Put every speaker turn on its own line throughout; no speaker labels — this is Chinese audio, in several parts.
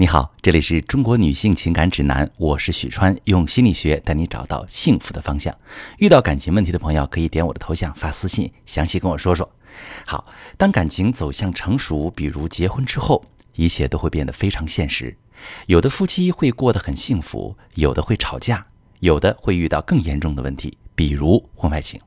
你好，这里是中国女性情感指南，我是许川，用心理学带你找到幸福的方向。遇到感情问题的朋友，可以点我的头像发私信，详细跟我说说。好，当感情走向成熟，比如结婚之后，一切都会变得非常现实。有的夫妻会过得很幸福，有的会吵架，有的会遇到更严重的问题，比如婚外情。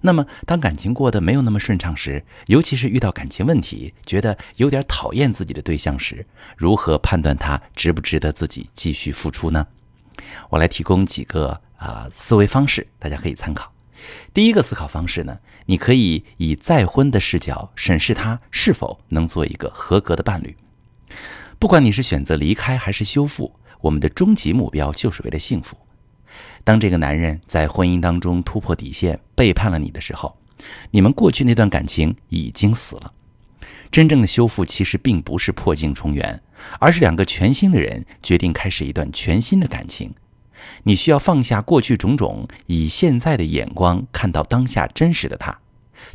那么，当感情过得没有那么顺畅时，尤其是遇到感情问题，觉得有点讨厌自己的对象时，如何判断他值不值得自己继续付出呢？我来提供几个啊思维方式，大家可以参考。第一个思考方式呢，你可以以再婚的视角审视他是否能做一个合格的伴侣。不管你是选择离开还是修复，我们的终极目标就是为了幸福。当这个男人在婚姻当中突破底线，背叛了你的时候，你们过去那段感情已经死了。真正的修复其实并不是破镜重圆，而是两个全新的人决定开始一段全新的感情。你需要放下过去种种，以现在的眼光看到当下真实的他，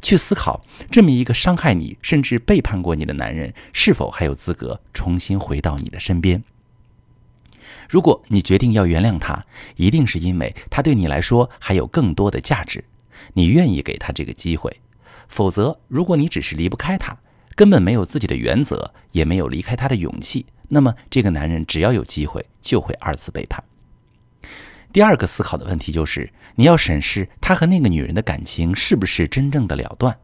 去思考这么一个伤害你甚至背叛过你的男人，是否还有资格重新回到你的身边。如果你决定要原谅他，一定是因为他对你来说还有更多的价值，你愿意给他这个机会。否则，如果你只是离不开他，根本没有自己的原则，也没有离开他的勇气，那么这个男人只要有机会就会二次背叛。第二个思考的问题就是，你要审视他和那个女人的感情是不是真正的了断。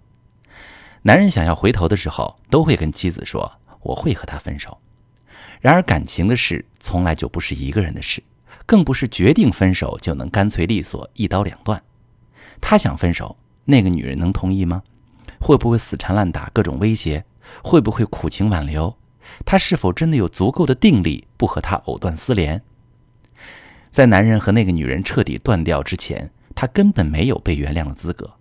男人想要回头的时候，都会跟妻子说：“我会和他分手。”然而，感情的事从来就不是一个人的事，更不是决定分手就能干脆利索、一刀两断。他想分手，那个女人能同意吗？会不会死缠烂打、各种威胁？会不会苦情挽留？他是否真的有足够的定力不和他藕断丝连？在男人和那个女人彻底断掉之前，他根本没有被原谅的资格。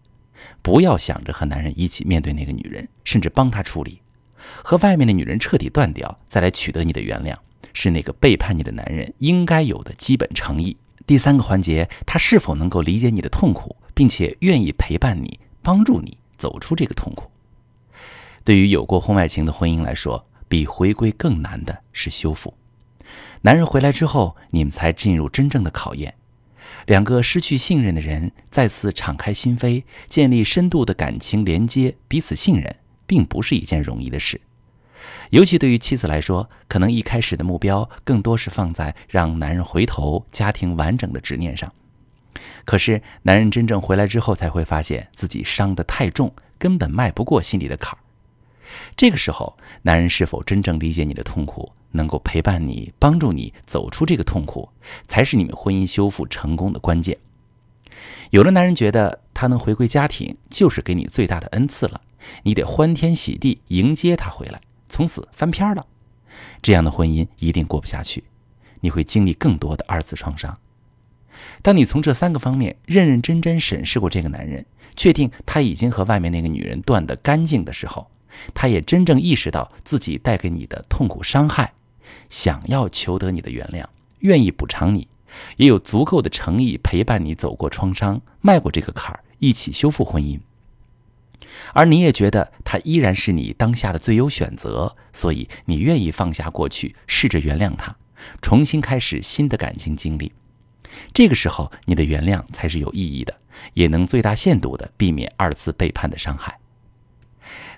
不要想着和男人一起面对那个女人，甚至帮他处理。和外面的女人彻底断掉，再来取得你的原谅，是那个背叛你的男人应该有的基本诚意。第三个环节，他是否能够理解你的痛苦，并且愿意陪伴你，帮助你走出这个痛苦。对于有过婚外情的婚姻来说，比回归更难的是修复。男人回来之后，你们才进入真正的考验。两个失去信任的人再次敞开心扉，建立深度的感情连接，彼此信任。并不是一件容易的事，尤其对于妻子来说，可能一开始的目标更多是放在让男人回头、家庭完整的执念上。可是，男人真正回来之后，才会发现自己伤得太重，根本迈不过心里的坎儿。这个时候，男人是否真正理解你的痛苦，能够陪伴你、帮助你走出这个痛苦，才是你们婚姻修复成功的关键。有的男人觉得他能回归家庭，就是给你最大的恩赐了。你得欢天喜地迎接他回来，从此翻篇了。这样的婚姻一定过不下去，你会经历更多的二次创伤。当你从这三个方面认认真真审视过这个男人，确定他已经和外面那个女人断得干净的时候，他也真正意识到自己带给你的痛苦伤害，想要求得你的原谅，愿意补偿你，也有足够的诚意陪伴你走过创伤，迈过这个坎儿，一起修复婚姻。而你也觉得他依然是你当下的最优选择，所以你愿意放下过去，试着原谅他，重新开始新的感情经历。这个时候，你的原谅才是有意义的，也能最大限度的避免二次背叛的伤害。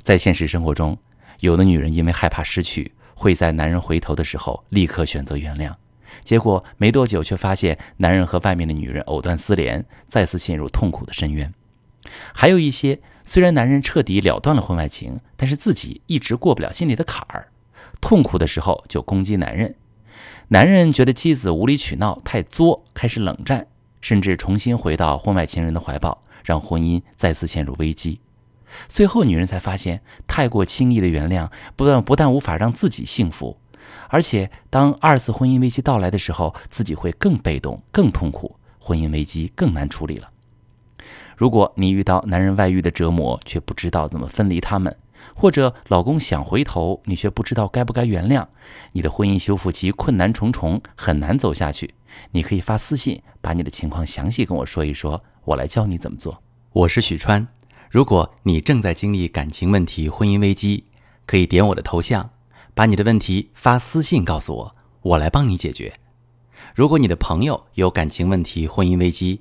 在现实生活中，有的女人因为害怕失去，会在男人回头的时候立刻选择原谅，结果没多久却发现男人和外面的女人藕断丝连，再次陷入痛苦的深渊。还有一些，虽然男人彻底了断了婚外情，但是自己一直过不了心里的坎儿，痛苦的时候就攻击男人，男人觉得妻子无理取闹、太作，开始冷战，甚至重新回到婚外情人的怀抱，让婚姻再次陷入危机。最后，女人才发现，太过轻易的原谅，不但不但无法让自己幸福，而且当二次婚姻危机到来的时候，自己会更被动、更痛苦，婚姻危机更难处理了。如果你遇到男人外遇的折磨，却不知道怎么分离他们，或者老公想回头，你却不知道该不该原谅，你的婚姻修复期困难重重，很难走下去。你可以发私信，把你的情况详细跟我说一说，我来教你怎么做。我是许川，如果你正在经历感情问题、婚姻危机，可以点我的头像。把你的问题发私信告诉我，我来帮你解决。如果你的朋友有感情问题、婚姻危机，